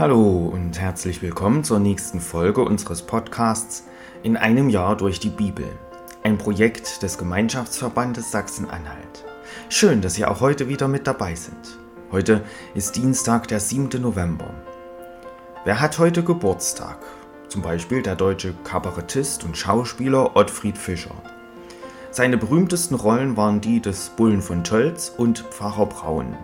Hallo und herzlich willkommen zur nächsten Folge unseres Podcasts In einem Jahr durch die Bibel, ein Projekt des Gemeinschaftsverbandes Sachsen-Anhalt. Schön, dass Sie auch heute wieder mit dabei sind. Heute ist Dienstag, der 7. November. Wer hat heute Geburtstag? Zum Beispiel der deutsche Kabarettist und Schauspieler Ottfried Fischer. Seine berühmtesten Rollen waren die des Bullen von Tölz und Pfarrer Braun.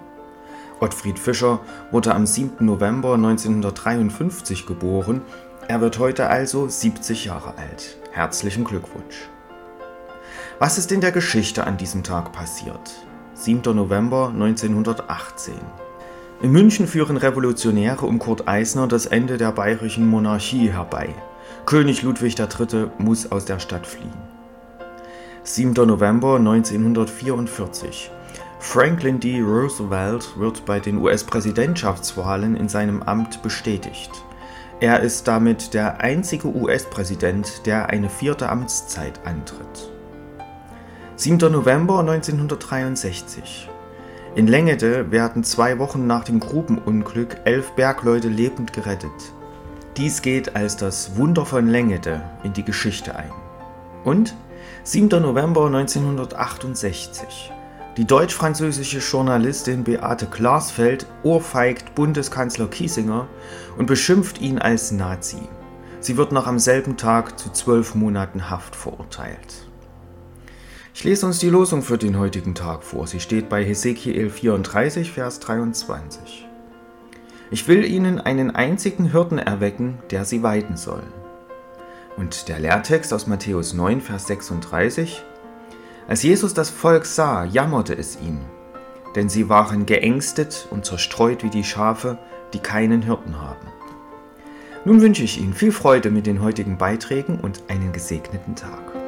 Ottfried Fischer wurde am 7. November 1953 geboren. Er wird heute also 70 Jahre alt. Herzlichen Glückwunsch. Was ist in der Geschichte an diesem Tag passiert? 7. November 1918. In München führen Revolutionäre um Kurt Eisner das Ende der bayerischen Monarchie herbei. König Ludwig III. muss aus der Stadt fliehen. 7. November 1944. Franklin D. Roosevelt wird bei den US-Präsidentschaftswahlen in seinem Amt bestätigt. Er ist damit der einzige US-Präsident, der eine vierte Amtszeit antritt. 7. November 1963. In Lengede werden zwei Wochen nach dem Grubenunglück elf Bergleute lebend gerettet. Dies geht als das Wunder von Lengede in die Geschichte ein. Und 7. November 1968. Die deutsch-französische Journalistin Beate Glasfeld ohrfeigt Bundeskanzler Kiesinger und beschimpft ihn als Nazi. Sie wird noch am selben Tag zu zwölf Monaten Haft verurteilt. Ich lese uns die Losung für den heutigen Tag vor. Sie steht bei Hesekiel 34, Vers 23. Ich will ihnen einen einzigen Hirten erwecken, der sie weiden soll. Und der Lehrtext aus Matthäus 9, Vers 36. Als Jesus das Volk sah, jammerte es ihn, denn sie waren geängstet und zerstreut wie die Schafe, die keinen Hirten haben. Nun wünsche ich Ihnen viel Freude mit den heutigen Beiträgen und einen gesegneten Tag.